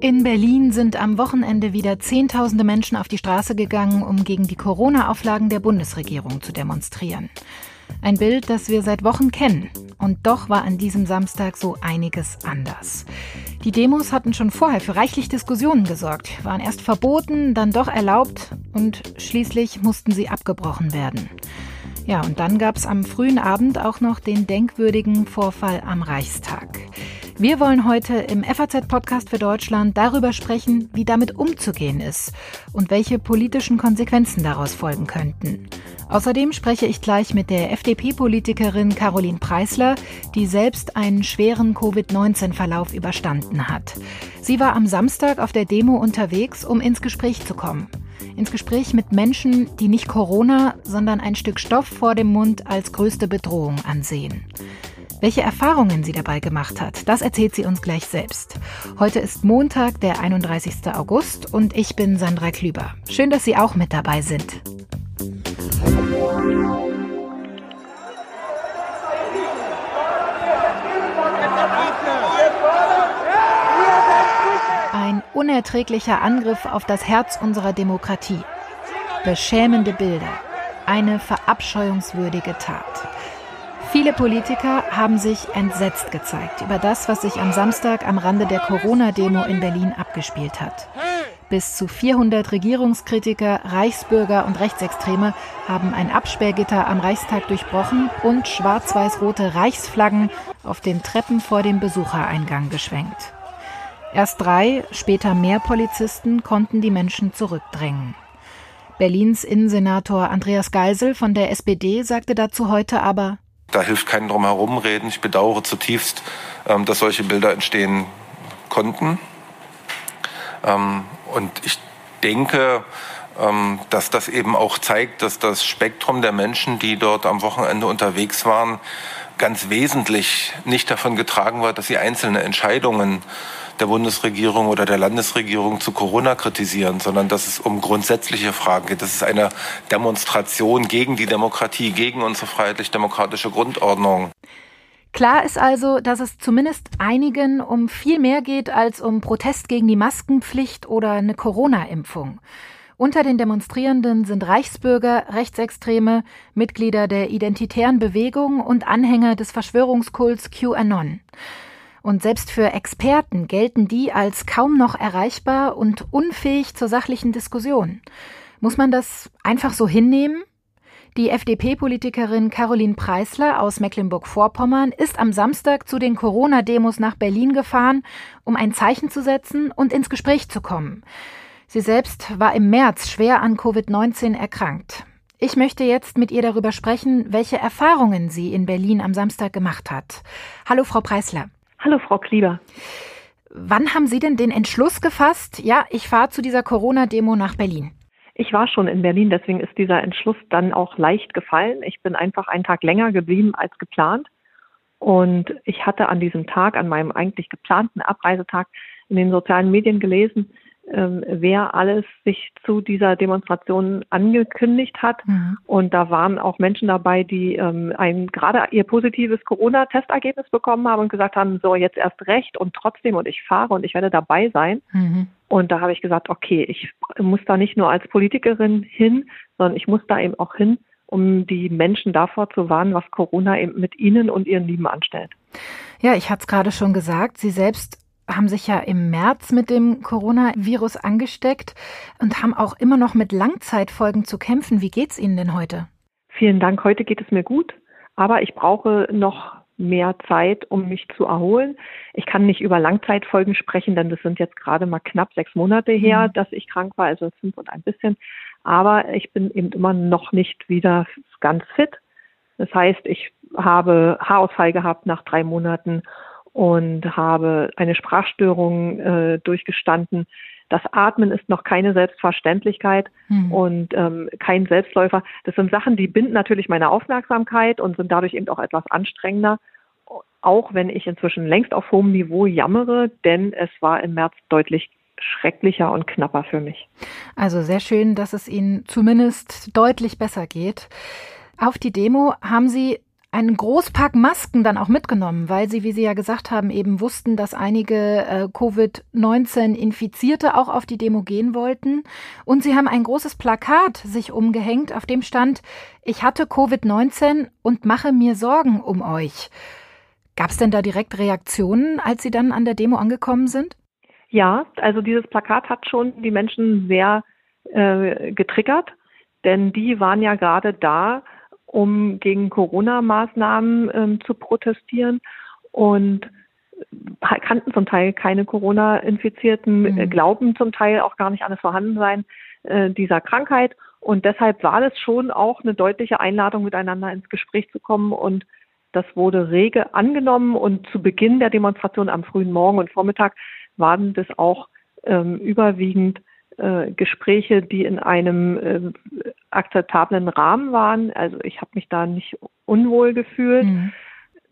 In Berlin sind am Wochenende wieder Zehntausende Menschen auf die Straße gegangen, um gegen die Corona-Auflagen der Bundesregierung zu demonstrieren. Ein Bild, das wir seit Wochen kennen. Und doch war an diesem Samstag so einiges anders. Die Demos hatten schon vorher für reichlich Diskussionen gesorgt, waren erst verboten, dann doch erlaubt und schließlich mussten sie abgebrochen werden. Ja, und dann gab es am frühen Abend auch noch den denkwürdigen Vorfall am Reichstag. Wir wollen heute im FAZ-Podcast für Deutschland darüber sprechen, wie damit umzugehen ist und welche politischen Konsequenzen daraus folgen könnten. Außerdem spreche ich gleich mit der FDP-Politikerin Caroline Preisler, die selbst einen schweren Covid-19-Verlauf überstanden hat. Sie war am Samstag auf der Demo unterwegs, um ins Gespräch zu kommen. Ins Gespräch mit Menschen, die nicht Corona, sondern ein Stück Stoff vor dem Mund als größte Bedrohung ansehen. Welche Erfahrungen sie dabei gemacht hat, das erzählt sie uns gleich selbst. Heute ist Montag, der 31. August und ich bin Sandra Klüber. Schön, dass Sie auch mit dabei sind. Unerträglicher Angriff auf das Herz unserer Demokratie. Beschämende Bilder. Eine verabscheuungswürdige Tat. Viele Politiker haben sich entsetzt gezeigt über das, was sich am Samstag am Rande der Corona-Demo in Berlin abgespielt hat. Bis zu 400 Regierungskritiker, Reichsbürger und Rechtsextreme haben ein Absperrgitter am Reichstag durchbrochen und schwarz-weiß-rote Reichsflaggen auf den Treppen vor dem Besuchereingang geschwenkt. Erst drei, später mehr Polizisten konnten die Menschen zurückdrängen. Berlins Innensenator Andreas Geisel von der SPD sagte dazu heute aber, da hilft kein drumherum reden. Ich bedauere zutiefst, ähm, dass solche Bilder entstehen konnten. Ähm, und ich denke, ähm, dass das eben auch zeigt, dass das Spektrum der Menschen, die dort am Wochenende unterwegs waren, ganz wesentlich nicht davon getragen war, dass sie einzelne Entscheidungen der Bundesregierung oder der Landesregierung zu Corona kritisieren, sondern dass es um grundsätzliche Fragen geht. Das ist eine Demonstration gegen die Demokratie, gegen unsere freiheitlich-demokratische Grundordnung. Klar ist also, dass es zumindest einigen um viel mehr geht als um Protest gegen die Maskenpflicht oder eine Corona-Impfung. Unter den Demonstrierenden sind Reichsbürger, Rechtsextreme, Mitglieder der identitären Bewegung und Anhänger des Verschwörungskults QAnon. Und selbst für Experten gelten die als kaum noch erreichbar und unfähig zur sachlichen Diskussion. Muss man das einfach so hinnehmen? Die FDP-Politikerin Caroline Preisler aus Mecklenburg-Vorpommern ist am Samstag zu den Corona-Demos nach Berlin gefahren, um ein Zeichen zu setzen und ins Gespräch zu kommen. Sie selbst war im März schwer an Covid-19 erkrankt. Ich möchte jetzt mit ihr darüber sprechen, welche Erfahrungen sie in Berlin am Samstag gemacht hat. Hallo, Frau Preisler. Hallo, Frau Klieber. Wann haben Sie denn den Entschluss gefasst, ja, ich fahre zu dieser Corona-Demo nach Berlin? Ich war schon in Berlin, deswegen ist dieser Entschluss dann auch leicht gefallen. Ich bin einfach einen Tag länger geblieben als geplant. Und ich hatte an diesem Tag, an meinem eigentlich geplanten Abreisetag, in den sozialen Medien gelesen, ähm, wer alles sich zu dieser Demonstration angekündigt hat. Mhm. Und da waren auch Menschen dabei, die ähm, ein gerade ihr positives Corona-Testergebnis bekommen haben und gesagt haben, so jetzt erst recht und trotzdem und ich fahre und ich werde dabei sein. Mhm. Und da habe ich gesagt, okay, ich muss da nicht nur als Politikerin hin, sondern ich muss da eben auch hin, um die Menschen davor zu warnen, was Corona eben mit ihnen und ihren Lieben anstellt. Ja, ich hatte es gerade schon gesagt, Sie selbst haben sich ja im März mit dem Coronavirus angesteckt und haben auch immer noch mit Langzeitfolgen zu kämpfen. Wie geht's Ihnen denn heute? Vielen Dank. Heute geht es mir gut, aber ich brauche noch mehr Zeit, um mich zu erholen. Ich kann nicht über Langzeitfolgen sprechen, denn das sind jetzt gerade mal knapp sechs Monate her, mhm. dass ich krank war, also fünf und ein bisschen. Aber ich bin eben immer noch nicht wieder ganz fit. Das heißt, ich habe Haarausfall gehabt nach drei Monaten und habe eine Sprachstörung äh, durchgestanden. Das Atmen ist noch keine Selbstverständlichkeit hm. und ähm, kein Selbstläufer. Das sind Sachen, die binden natürlich meine Aufmerksamkeit und sind dadurch eben auch etwas anstrengender. Auch wenn ich inzwischen längst auf hohem Niveau jammere, denn es war im März deutlich schrecklicher und knapper für mich. Also sehr schön, dass es Ihnen zumindest deutlich besser geht. Auf die Demo haben Sie einen Großpack Masken dann auch mitgenommen, weil Sie, wie Sie ja gesagt haben, eben wussten, dass einige äh, Covid-19-Infizierte auch auf die Demo gehen wollten. Und Sie haben ein großes Plakat sich umgehängt, auf dem stand, ich hatte Covid-19 und mache mir Sorgen um euch. Gab es denn da direkt Reaktionen, als Sie dann an der Demo angekommen sind? Ja, also dieses Plakat hat schon die Menschen sehr äh, getriggert, denn die waren ja gerade da, um gegen Corona-Maßnahmen ähm, zu protestieren und kannten zum Teil keine Corona-Infizierten, mhm. äh, glauben zum Teil auch gar nicht an das Vorhandensein äh, dieser Krankheit. Und deshalb war das schon auch eine deutliche Einladung, miteinander ins Gespräch zu kommen. Und das wurde rege angenommen. Und zu Beginn der Demonstration am frühen Morgen und Vormittag waren das auch ähm, überwiegend äh, Gespräche, die in einem äh, akzeptablen Rahmen waren. Also ich habe mich da nicht unwohl gefühlt. Mhm.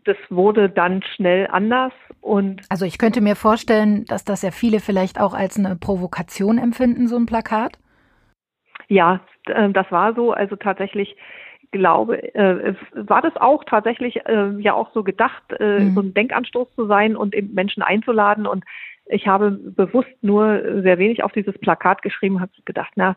Das wurde dann schnell anders und also ich könnte mir vorstellen, dass das ja viele vielleicht auch als eine Provokation empfinden, so ein Plakat. Ja, äh, das war so. Also tatsächlich glaube, äh, war das auch tatsächlich äh, ja auch so gedacht, äh, mhm. so ein Denkanstoß zu sein und eben Menschen einzuladen und ich habe bewusst nur sehr wenig auf dieses Plakat geschrieben, habe gedacht, na,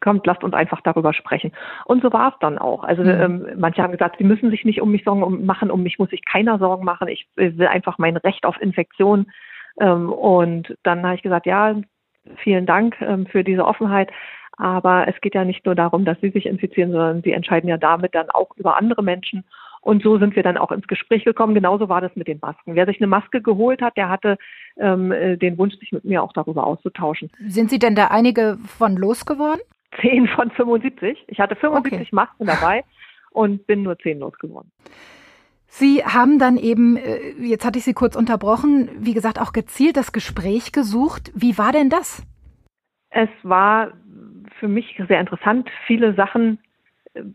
kommt, lasst uns einfach darüber sprechen. Und so war es dann auch. Also mhm. ähm, manche haben gesagt, sie müssen sich nicht um mich Sorgen machen, um mich muss sich keiner Sorgen machen. Ich will einfach mein Recht auf Infektion. Ähm, und dann habe ich gesagt, ja, vielen Dank ähm, für diese Offenheit. Aber es geht ja nicht nur darum, dass sie sich infizieren, sondern sie entscheiden ja damit dann auch über andere Menschen. Und so sind wir dann auch ins Gespräch gekommen. Genauso war das mit den Masken. Wer sich eine Maske geholt hat, der hatte ähm, äh, den Wunsch, sich mit mir auch darüber auszutauschen. Sind Sie denn da einige von losgeworden? Zehn von 75. Ich hatte 75 okay. Masken dabei und bin nur zehn losgeworden. Sie haben dann eben, äh, jetzt hatte ich Sie kurz unterbrochen, wie gesagt, auch gezielt das Gespräch gesucht. Wie war denn das? Es war für mich sehr interessant. Viele Sachen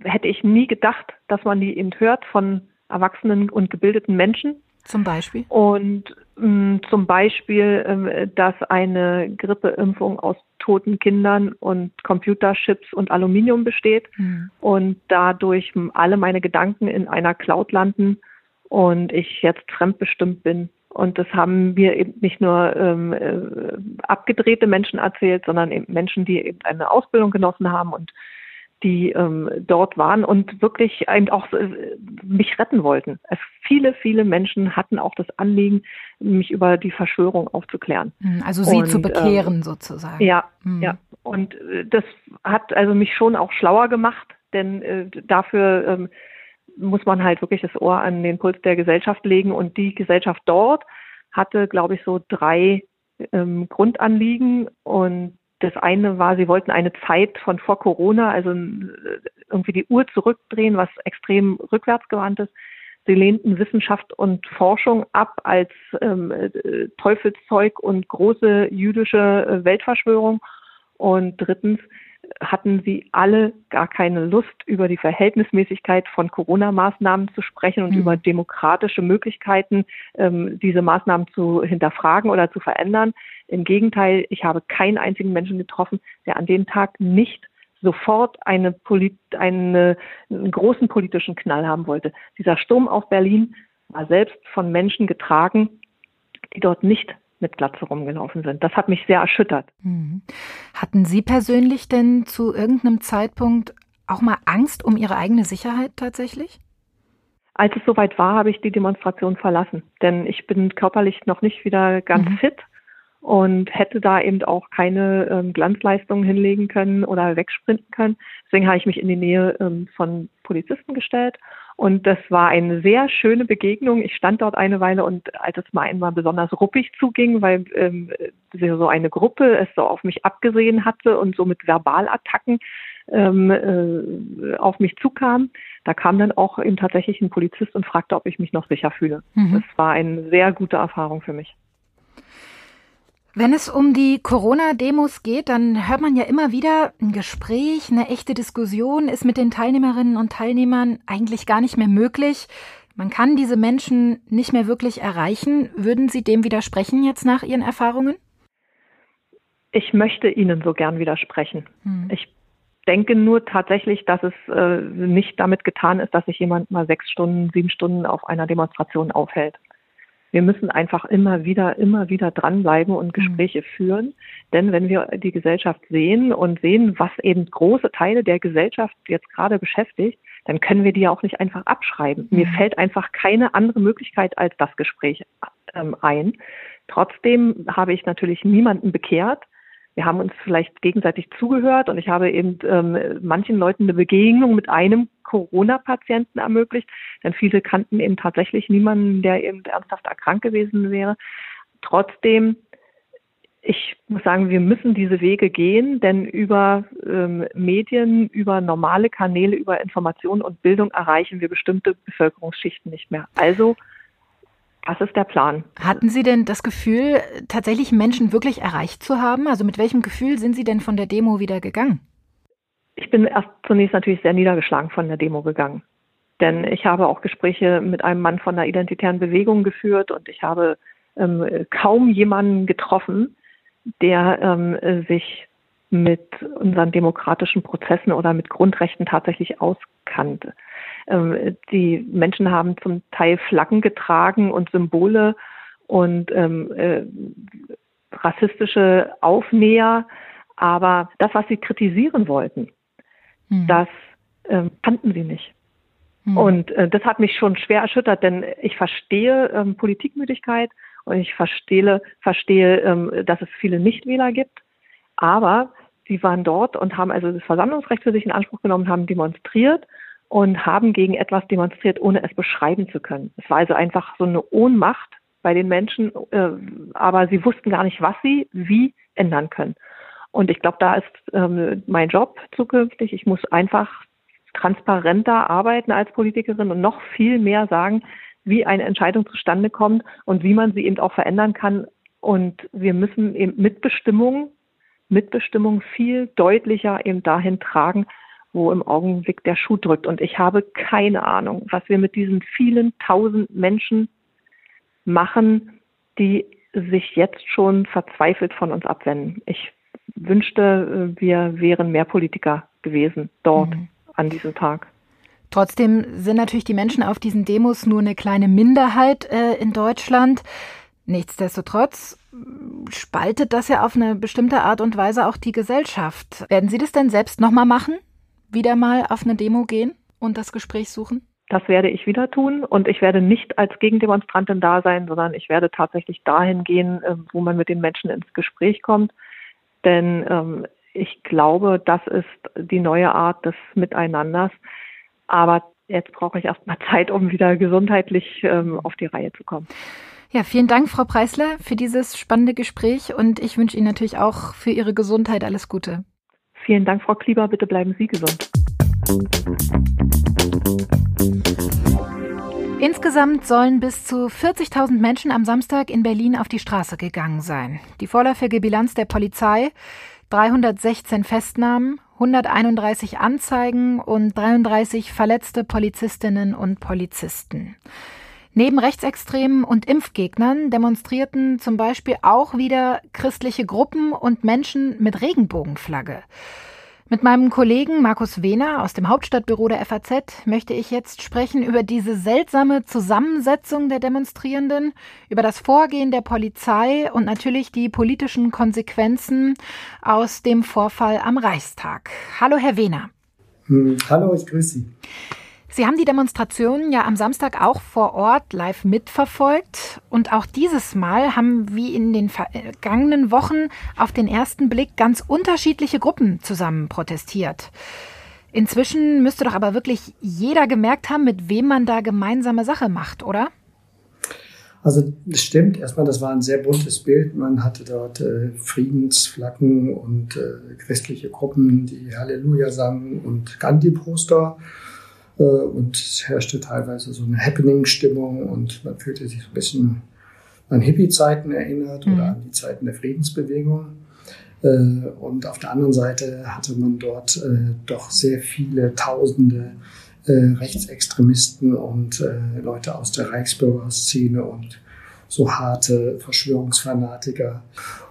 hätte ich nie gedacht, dass man die eben hört von erwachsenen und gebildeten Menschen. Zum Beispiel? Und mh, mm, zum Beispiel, äh, dass eine Grippeimpfung aus toten Kindern und Computerchips und Aluminium besteht mhm. und dadurch alle meine Gedanken in einer Cloud landen und ich jetzt fremdbestimmt bin. Und das haben mir eben nicht nur ähm, äh, abgedrehte Menschen erzählt, sondern eben Menschen, die eben eine Ausbildung genossen haben und die ähm, dort waren und wirklich eben auch äh, mich retten wollten. Es, viele, viele Menschen hatten auch das Anliegen, mich über die Verschwörung aufzuklären. Hm, also sie und, zu bekehren ähm, sozusagen. Ja, mhm. ja. Und äh, das hat also mich schon auch schlauer gemacht, denn äh, dafür ähm, muss man halt wirklich das Ohr an den Puls der Gesellschaft legen und die Gesellschaft dort hatte, glaube ich, so drei ähm, Grundanliegen und das eine war, sie wollten eine Zeit von vor Corona, also irgendwie die Uhr zurückdrehen, was extrem rückwärtsgewandt ist. Sie lehnten Wissenschaft und Forschung ab als ähm, äh, Teufelszeug und große jüdische äh, Weltverschwörung. Und drittens, hatten sie alle gar keine Lust, über die Verhältnismäßigkeit von Corona-Maßnahmen zu sprechen und mhm. über demokratische Möglichkeiten, ähm, diese Maßnahmen zu hinterfragen oder zu verändern. Im Gegenteil, ich habe keinen einzigen Menschen getroffen, der an dem Tag nicht sofort eine, Polit eine, einen großen politischen Knall haben wollte. Dieser Sturm auf Berlin war selbst von Menschen getragen, die dort nicht mit Glatze rumgelaufen sind. Das hat mich sehr erschüttert. Mhm. Hatten Sie persönlich denn zu irgendeinem Zeitpunkt auch mal Angst um Ihre eigene Sicherheit tatsächlich? Als es soweit war, habe ich die Demonstration verlassen, denn ich bin körperlich noch nicht wieder ganz mhm. fit und hätte da eben auch keine ähm, Glanzleistungen hinlegen können oder wegsprinten können. Deswegen habe ich mich in die Nähe ähm, von Polizisten gestellt und das war eine sehr schöne Begegnung. Ich stand dort eine Weile und als es mal einmal besonders ruppig zuging, weil ähm, so eine Gruppe es so auf mich abgesehen hatte und so mit Verbalattacken ähm, äh, auf mich zukam, da kam dann auch eben tatsächlich ein Polizist und fragte, ob ich mich noch sicher fühle. Mhm. Das war eine sehr gute Erfahrung für mich. Wenn es um die Corona-Demos geht, dann hört man ja immer wieder, ein Gespräch, eine echte Diskussion ist mit den Teilnehmerinnen und Teilnehmern eigentlich gar nicht mehr möglich. Man kann diese Menschen nicht mehr wirklich erreichen. Würden Sie dem widersprechen jetzt nach Ihren Erfahrungen? Ich möchte Ihnen so gern widersprechen. Hm. Ich denke nur tatsächlich, dass es äh, nicht damit getan ist, dass sich jemand mal sechs Stunden, sieben Stunden auf einer Demonstration aufhält. Wir müssen einfach immer wieder, immer wieder dranbleiben und mhm. Gespräche mhm. führen. Denn wenn wir die Gesellschaft sehen und sehen, was eben große Teile der Gesellschaft jetzt gerade beschäftigt, dann können wir die ja auch nicht einfach abschreiben. Mhm. Mir fällt einfach keine andere Möglichkeit als das Gespräch ähm, ein. Trotzdem habe ich natürlich niemanden bekehrt wir haben uns vielleicht gegenseitig zugehört und ich habe eben ähm, manchen Leuten eine Begegnung mit einem Corona-Patienten ermöglicht, denn viele kannten eben tatsächlich niemanden, der eben ernsthaft erkrankt gewesen wäre. Trotzdem, ich muss sagen, wir müssen diese Wege gehen, denn über ähm, Medien, über normale Kanäle, über Information und Bildung erreichen wir bestimmte Bevölkerungsschichten nicht mehr. Also das ist der Plan. Hatten Sie denn das Gefühl, tatsächlich Menschen wirklich erreicht zu haben? Also mit welchem Gefühl sind Sie denn von der Demo wieder gegangen? Ich bin erst zunächst natürlich sehr niedergeschlagen von der Demo gegangen. Denn ich habe auch Gespräche mit einem Mann von der identitären Bewegung geführt und ich habe ähm, kaum jemanden getroffen, der ähm, sich mit unseren demokratischen Prozessen oder mit Grundrechten tatsächlich auskannte. Ähm, die Menschen haben zum Teil Flaggen getragen und Symbole und ähm, äh, rassistische Aufnäher, aber das, was sie kritisieren wollten, hm. das äh, kannten sie nicht. Hm. Und äh, das hat mich schon schwer erschüttert, denn ich verstehe ähm, Politikmüdigkeit und ich verstehe, verstehe ähm, dass es viele Nichtwähler gibt, aber sie waren dort und haben also das Versammlungsrecht für sich in Anspruch genommen, haben demonstriert und haben gegen etwas demonstriert, ohne es beschreiben zu können. Es war also einfach so eine Ohnmacht bei den Menschen, äh, aber sie wussten gar nicht, was sie wie ändern können. Und ich glaube, da ist ähm, mein Job zukünftig. Ich muss einfach transparenter arbeiten als Politikerin und noch viel mehr sagen, wie eine Entscheidung zustande kommt und wie man sie eben auch verändern kann. Und wir müssen eben Mitbestimmung, Mitbestimmung viel deutlicher eben dahin tragen, wo im Augenblick der Schuh drückt. Und ich habe keine Ahnung, was wir mit diesen vielen tausend Menschen machen, die sich jetzt schon verzweifelt von uns abwenden. Ich wünschte, wir wären mehr Politiker gewesen dort mhm. an diesem Tag. Trotzdem sind natürlich die Menschen auf diesen Demos nur eine kleine Minderheit äh, in Deutschland. Nichtsdestotrotz spaltet das ja auf eine bestimmte Art und Weise auch die Gesellschaft. Werden Sie das denn selbst nochmal machen? Wieder mal auf eine Demo gehen und das Gespräch suchen? Das werde ich wieder tun und ich werde nicht als Gegendemonstrantin da sein, sondern ich werde tatsächlich dahin gehen, äh, wo man mit den Menschen ins Gespräch kommt. Denn ähm, ich glaube, das ist die neue Art des Miteinanders. Aber jetzt brauche ich erst mal Zeit, um wieder gesundheitlich ähm, auf die Reihe zu kommen. Ja, vielen Dank, Frau Preisler, für dieses spannende Gespräch und ich wünsche Ihnen natürlich auch für Ihre Gesundheit alles Gute. Vielen Dank, Frau Klieber. Bitte bleiben Sie gesund. Insgesamt sollen bis zu 40.000 Menschen am Samstag in Berlin auf die Straße gegangen sein. Die vorläufige Bilanz der Polizei 316 Festnahmen, 131 Anzeigen und 33 verletzte Polizistinnen und Polizisten. Neben Rechtsextremen und Impfgegnern demonstrierten zum Beispiel auch wieder christliche Gruppen und Menschen mit Regenbogenflagge. Mit meinem Kollegen Markus Wehner aus dem Hauptstadtbüro der FAZ möchte ich jetzt sprechen über diese seltsame Zusammensetzung der Demonstrierenden, über das Vorgehen der Polizei und natürlich die politischen Konsequenzen aus dem Vorfall am Reichstag. Hallo, Herr Wehner. Hm, hallo, ich grüße Sie. Sie haben die Demonstrationen ja am Samstag auch vor Ort live mitverfolgt. Und auch dieses Mal haben wie in den vergangenen Wochen auf den ersten Blick ganz unterschiedliche Gruppen zusammen protestiert. Inzwischen müsste doch aber wirklich jeder gemerkt haben, mit wem man da gemeinsame Sache macht, oder? Also das stimmt. Erstmal, das war ein sehr buntes Bild. Man hatte dort äh, Friedensflaggen und äh, christliche Gruppen, die Halleluja sangen und Gandhi-Poster. Äh, und es herrschte teilweise so eine Happening-Stimmung und man fühlte sich so ein bisschen an Hippie-Zeiten erinnert mhm. oder an die Zeiten der Friedensbewegung. Äh, und auf der anderen Seite hatte man dort äh, doch sehr viele Tausende Rechtsextremisten und Leute aus der Reichsbürgerszene und so harte Verschwörungsfanatiker.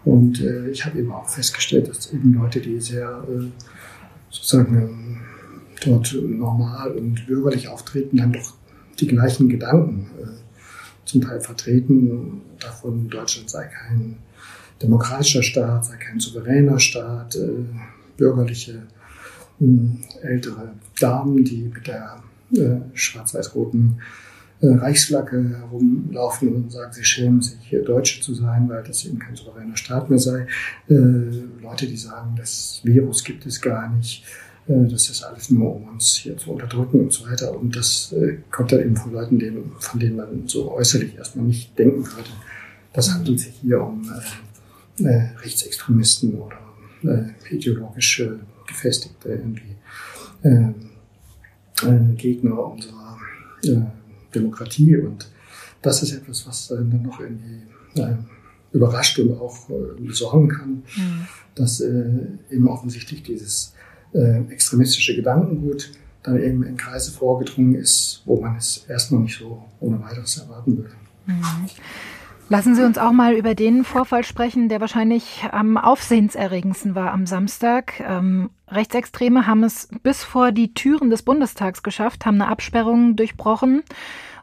Und ich habe eben auch festgestellt, dass eben Leute, die sehr sozusagen dort normal und bürgerlich auftreten, dann doch die gleichen Gedanken äh, zum Teil vertreten. Davon Deutschland sei kein demokratischer Staat, sei kein souveräner Staat, äh, bürgerliche äh, ältere Damen, die mit der schwarz-weiß-roten Reichsflagge herumlaufen und sagen, sie schämen sich, Deutsche zu sein, weil das eben kein souveräner Staat mehr sei. Leute, die sagen, das Virus gibt es gar nicht, das ist alles nur, um uns hier zu unterdrücken und so weiter. Und das äh, kommt dann eben von Leuten, denen, von denen man so äußerlich erstmal nicht denken würde. Das handelt sich hier um äh, äh Rechtsextremisten oder äh, ideologisch äh, gefestigte irgendwie, Gegner unserer Demokratie. Und das ist etwas, was dann noch irgendwie überrascht und auch besorgen kann, mhm. dass eben offensichtlich dieses äh, extremistische Gedankengut dann eben in Kreise vorgedrungen ist, wo man es erst noch nicht so ohne weiteres erwarten würde. Mhm. Lassen Sie uns auch mal über den Vorfall sprechen, der wahrscheinlich am aufsehenserregendsten war am Samstag. Ähm, Rechtsextreme haben es bis vor die Türen des Bundestags geschafft, haben eine Absperrung durchbrochen.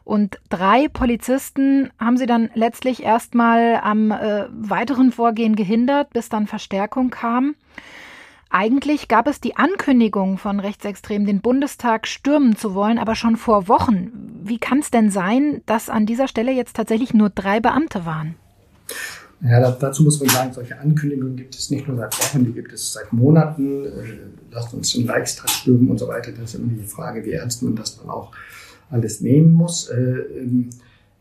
Und drei Polizisten haben sie dann letztlich erstmal am äh, weiteren Vorgehen gehindert, bis dann Verstärkung kam. Eigentlich gab es die Ankündigung von Rechtsextremen, den Bundestag stürmen zu wollen, aber schon vor Wochen. Wie kann es denn sein, dass an dieser Stelle jetzt tatsächlich nur drei Beamte waren? Ja, dazu muss man sagen, solche Ankündigungen gibt es nicht nur seit Wochen, die gibt es seit Monaten. Äh, lasst uns den Reichstag stürmen und so weiter. Das ist immer die Frage, wie ernst man das dann auch alles nehmen muss. Äh, ähm,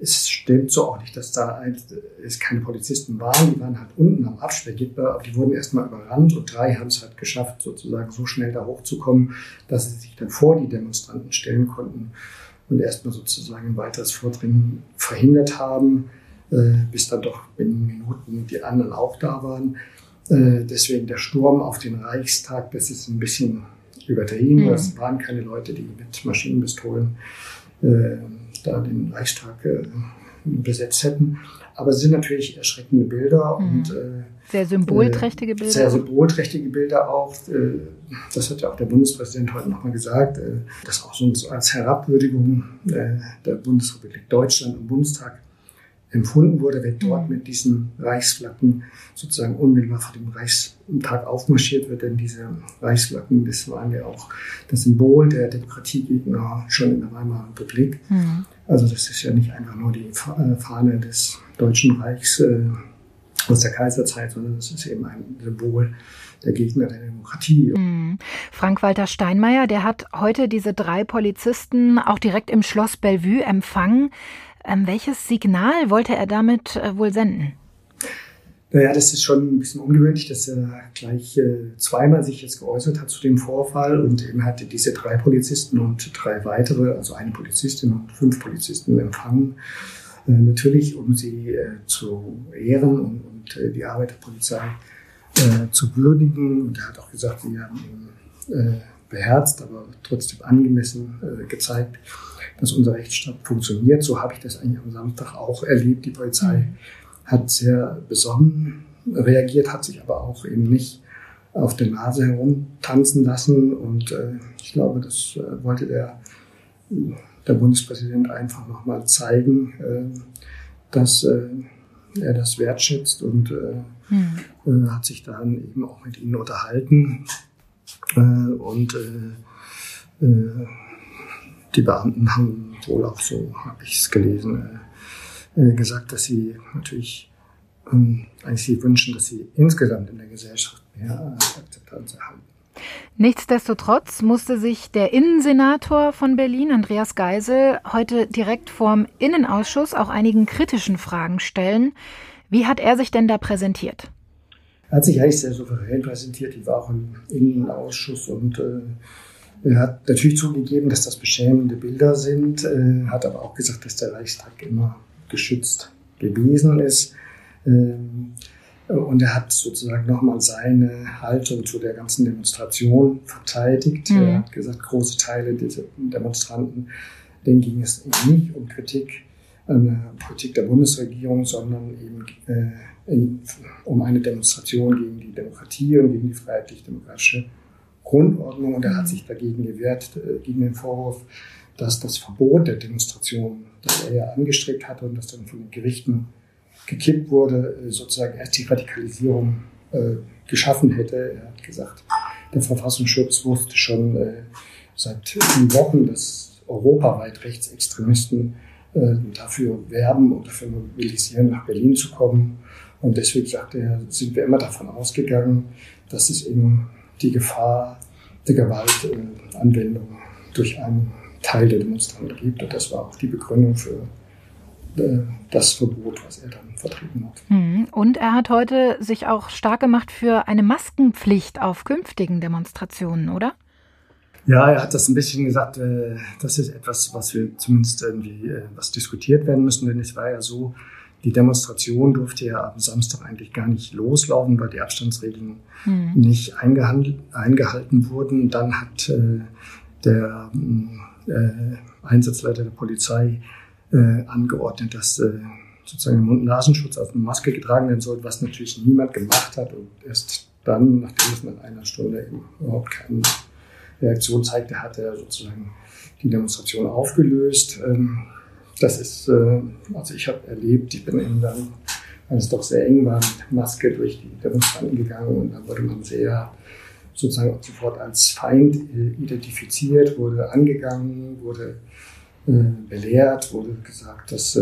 es stimmt so auch nicht, dass da ein, es keine Polizisten waren. Die waren halt unten am Absperrgitter, aber die wurden erstmal überrannt und drei haben es halt geschafft, sozusagen so schnell da hochzukommen, dass sie sich dann vor die Demonstranten stellen konnten und erstmal sozusagen ein weiteres Vordringen verhindert haben, äh, bis dann doch binnen Minuten die anderen auch da waren. Äh, deswegen der Sturm auf den Reichstag, das ist ein bisschen übertrieben. Mhm. Das waren keine Leute, die mit Maschinenpistolen äh, da den Reichstag äh, besetzt hätten. Aber es sind natürlich erschreckende Bilder mhm. und äh, sehr symbolträchtige Bilder. Sehr symbolträchtige Bilder auch. Äh, das hat ja auch der Bundespräsident heute nochmal gesagt, äh, das auch so als Herabwürdigung äh, der Bundesrepublik Deutschland im Bundestag empfunden wurde, wenn dort mhm. mit diesen Reichsflaggen sozusagen unmittelbar vor dem Reichstag aufmarschiert wird. Denn diese Reichsflaggen, das waren ja auch das Symbol der Demokratiegegner schon in der Weimarer Republik. Mhm. Also das ist ja nicht einfach nur die äh, Fahne des Deutschen Reichs äh, aus der Kaiserzeit, sondern das ist eben ein Symbol der Gegner der Demokratie. Mhm. Frank-Walter Steinmeier, der hat heute diese drei Polizisten auch direkt im Schloss Bellevue empfangen. Ähm, welches Signal wollte er damit äh, wohl senden? Naja, das ist schon ein bisschen ungewöhnlich, dass er gleich äh, zweimal sich jetzt geäußert hat zu dem Vorfall und eben hatte diese drei Polizisten und drei weitere, also eine Polizistin und fünf Polizisten empfangen. Äh, natürlich, um sie äh, zu ehren und, und äh, die Arbeit der Polizei äh, zu würdigen. Und er hat auch gesagt, sie haben ihn beherzt, aber trotzdem angemessen gezeigt, dass unser Rechtsstaat funktioniert. So habe ich das eigentlich am Samstag auch erlebt. Die Polizei mhm. Hat sehr besonnen reagiert, hat sich aber auch eben nicht auf der Nase herumtanzen lassen. Und äh, ich glaube, das äh, wollte der, der Bundespräsident einfach nochmal zeigen, äh, dass äh, er das wertschätzt und mhm. hat sich dann eben auch mit ihnen unterhalten. und die Beamten haben wohl auch so, habe ich es gelesen, äh, äh, gesagt, dass sie natürlich ähm, eigentlich sie wünschen, dass sie insgesamt in der Gesellschaft mehr Akzeptanz erhalten. Nichtsdestotrotz musste sich der Innensenator von Berlin, Andreas Geisel, heute direkt vorm Innenausschuss auch einigen kritischen Fragen stellen. Wie hat er sich denn da präsentiert? Er hat sich eigentlich sehr souverän präsentiert. Ich war auch im Innenausschuss und äh, er hat natürlich zugegeben, dass das beschämende Bilder sind, äh, hat aber auch gesagt, dass der Reichstag immer geschützt gewesen ist. Ähm, und er hat sozusagen nochmal seine Haltung zu der ganzen Demonstration verteidigt. Mhm. Er hat gesagt, große Teile dieser Demonstranten, denen ging es nicht um Kritik an der Politik der Bundesregierung, sondern eben äh, in, um eine Demonstration gegen die Demokratie und gegen die freiheitlich-demokratische Grundordnung und er hat sich dagegen gewehrt, äh, gegen den Vorwurf, dass das Verbot der Demonstration, das er ja angestrebt hatte und das dann von den Gerichten gekippt wurde, äh, sozusagen erst die Radikalisierung äh, geschaffen hätte. Er hat gesagt, der Verfassungsschutz wusste schon äh, seit Wochen, dass europaweit Rechtsextremisten äh, dafür werben und dafür mobilisieren, nach Berlin zu kommen. Und deswegen sagte er, sind wir immer davon ausgegangen, dass es eben die Gefahr der Gewaltanwendung durch einen Teil der Demonstranten gibt. Und das war auch die Begründung für äh, das Verbot, was er dann vertreten hat. Hm. Und er hat heute sich auch stark gemacht für eine Maskenpflicht auf künftigen Demonstrationen, oder? Ja, er hat das ein bisschen gesagt, äh, das ist etwas, was wir zumindest irgendwie, äh, was diskutiert werden müssen, denn es war ja so, die Demonstration durfte ja am Samstag eigentlich gar nicht loslaufen, weil die Abstandsregeln mhm. nicht eingehalten wurden. Dann hat äh, der äh, Einsatzleiter der Polizei äh, angeordnet, dass äh, sozusagen Mund-Nasenschutz auf eine Maske getragen werden soll, was natürlich niemand gemacht hat. Und erst dann, nachdem es nach einer Stunde eben überhaupt keine Reaktion zeigte, hat er sozusagen die Demonstration aufgelöst. Ähm, das ist, äh, also ich habe erlebt, ich bin eben dann, weil es doch sehr eng war, mit Maske durch die Demonstranten gegangen und da wurde man sehr sozusagen sofort als Feind äh, identifiziert, wurde angegangen, wurde äh, belehrt, wurde gesagt, dass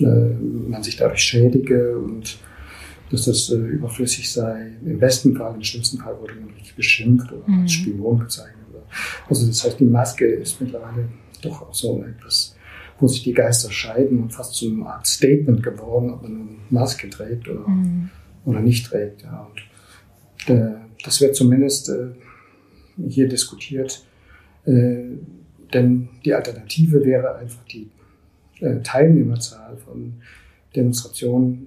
man sich dadurch schädige und dass das überflüssig sei. Im besten Fall, im schlimmsten Fall wurde man richtig beschimpft oder als mhm. Spion bezeichnet. Also das heißt, die Maske ist mittlerweile doch auch so etwas wo sich die Geister scheiden und fast zu einer Art Statement geworden, ob man eine Maske trägt oder, mhm. oder nicht trägt. Ja. Und äh, das wird zumindest äh, hier diskutiert, äh, denn die Alternative wäre einfach die äh, Teilnehmerzahl von Demonstrationen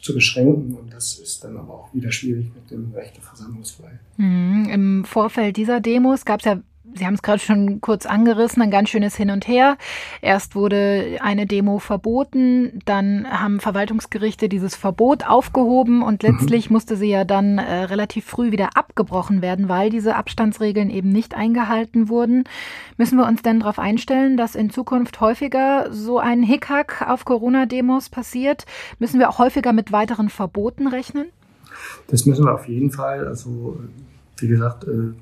zu beschränken. Und das ist dann aber auch wieder schwierig mit dem Recht der Versammlungsfreiheit. Mhm. Im Vorfeld dieser Demos gab es ja Sie haben es gerade schon kurz angerissen, ein ganz schönes Hin und Her. Erst wurde eine Demo verboten, dann haben Verwaltungsgerichte dieses Verbot aufgehoben und mhm. letztlich mhm. musste sie ja dann äh, relativ früh wieder abgebrochen werden, weil diese Abstandsregeln eben nicht eingehalten wurden. Müssen wir uns denn darauf einstellen, dass in Zukunft häufiger so ein Hickhack auf Corona-Demos passiert? Müssen wir auch häufiger mit weiteren Verboten rechnen? Das müssen wir auf jeden Fall. Also, wie gesagt, äh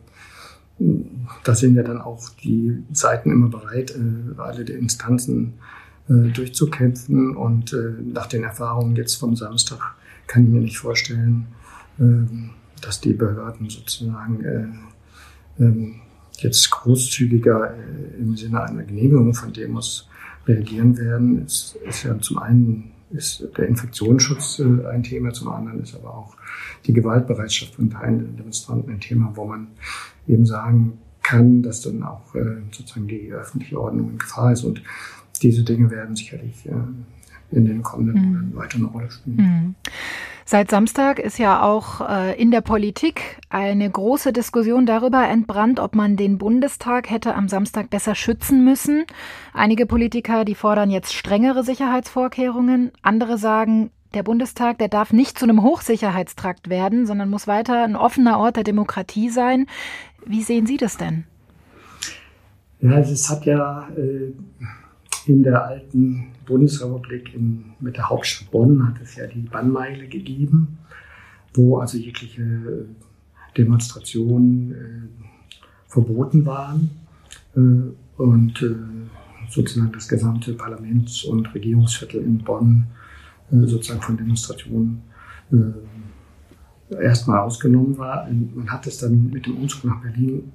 da sind ja dann auch die Seiten immer bereit, äh, alle die Instanzen äh, durchzukämpfen. Und äh, nach den Erfahrungen jetzt vom Samstag kann ich mir nicht vorstellen, ähm, dass die Behörden sozusagen ähm, jetzt großzügiger im Sinne einer Genehmigung von Demos reagieren werden. Es ist ja zum einen ist der Infektionsschutz ein Thema, zum anderen ist aber auch die Gewaltbereitschaft von Teilen der Demonstranten ein Thema, wo man eben sagen kann, dass dann auch äh, sozusagen die öffentliche Ordnung in Gefahr ist. Und diese Dinge werden sicherlich äh, in den kommenden mhm. Monaten weiter eine Rolle spielen. Mhm. Seit Samstag ist ja auch äh, in der Politik eine große Diskussion darüber entbrannt, ob man den Bundestag hätte am Samstag besser schützen müssen. Einige Politiker, die fordern jetzt strengere Sicherheitsvorkehrungen. Andere sagen, der Bundestag, der darf nicht zu einem Hochsicherheitstrakt werden, sondern muss weiter ein offener Ort der Demokratie sein. Wie sehen Sie das denn? Ja, es hat ja äh, in der alten Bundesrepublik in, mit der Hauptstadt Bonn hat es ja die Bannmeile gegeben, wo also jegliche Demonstrationen äh, verboten waren äh, und äh, sozusagen das gesamte Parlaments- und Regierungsviertel in Bonn äh, sozusagen von Demonstrationen äh, erstmal ausgenommen war. Man hat es dann mit dem Umzug nach Berlin,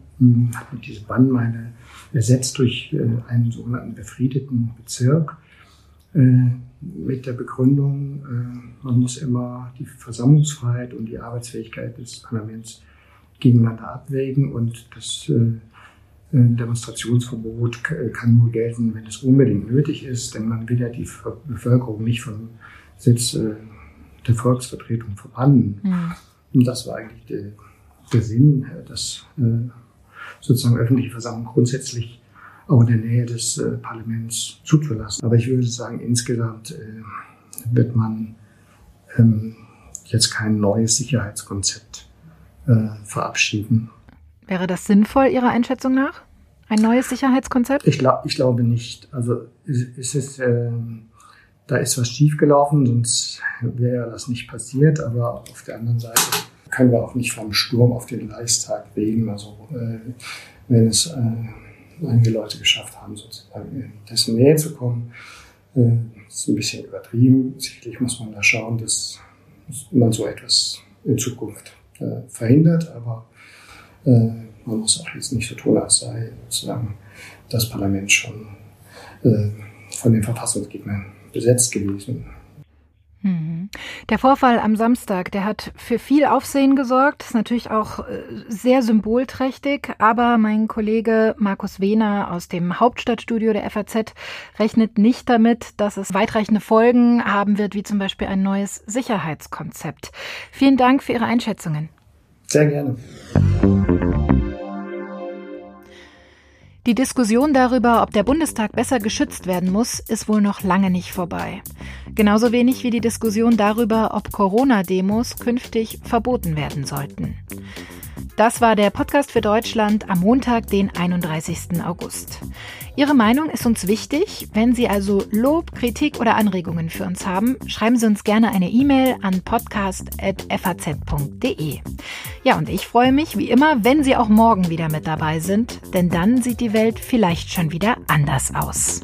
hat man diese Bannmeile ersetzt durch äh, einen sogenannten befriedeten Bezirk mit der Begründung, man muss immer die Versammlungsfreiheit und die Arbeitsfähigkeit des Parlaments gegeneinander abwägen und das Demonstrationsverbot kann nur gelten, wenn es unbedingt nötig ist, denn man will ja die Bevölkerung nicht von Sitz äh, der Volksvertretung verbannen. Mhm. Und das war eigentlich der, der Sinn, äh, dass äh, sozusagen öffentliche Versammlungen grundsätzlich auch in der Nähe des äh, Parlaments zuzulassen. Aber ich würde sagen, insgesamt äh, wird man ähm, jetzt kein neues Sicherheitskonzept äh, verabschieden. Wäre das sinnvoll Ihrer Einschätzung nach? Ein neues Sicherheitskonzept? Ich, glaub, ich glaube nicht. Also es ist, äh, da ist was schiefgelaufen, sonst wäre das nicht passiert. Aber auf der anderen Seite können wir auch nicht vom Sturm auf den Reichstag reden. Also äh, wenn es äh, einige Leute geschafft haben, sozusagen in dessen Nähe zu kommen, äh, ist ein bisschen übertrieben. Sicherlich muss man da schauen, dass man so etwas in Zukunft äh, verhindert, aber äh, man muss auch jetzt nicht so tun, als sei sozusagen das Parlament schon äh, von den Verfassungsgegnern besetzt gewesen. Mhm. Der Vorfall am Samstag, der hat für viel Aufsehen gesorgt, ist natürlich auch äh, sehr symbolträchtig, aber mein Kollege Markus Wehner aus dem Hauptstadtstudio der FAZ rechnet nicht damit, dass es weitreichende Folgen haben wird, wie zum Beispiel ein neues Sicherheitskonzept. Vielen Dank für Ihre Einschätzungen. Sehr gerne. Die Diskussion darüber, ob der Bundestag besser geschützt werden muss, ist wohl noch lange nicht vorbei. Genauso wenig wie die Diskussion darüber, ob Corona-Demos künftig verboten werden sollten. Das war der Podcast für Deutschland am Montag, den 31. August. Ihre Meinung ist uns wichtig. Wenn Sie also Lob, Kritik oder Anregungen für uns haben, schreiben Sie uns gerne eine E-Mail an podcast.faz.de. Ja, und ich freue mich wie immer, wenn Sie auch morgen wieder mit dabei sind, denn dann sieht die Welt vielleicht schon wieder anders aus.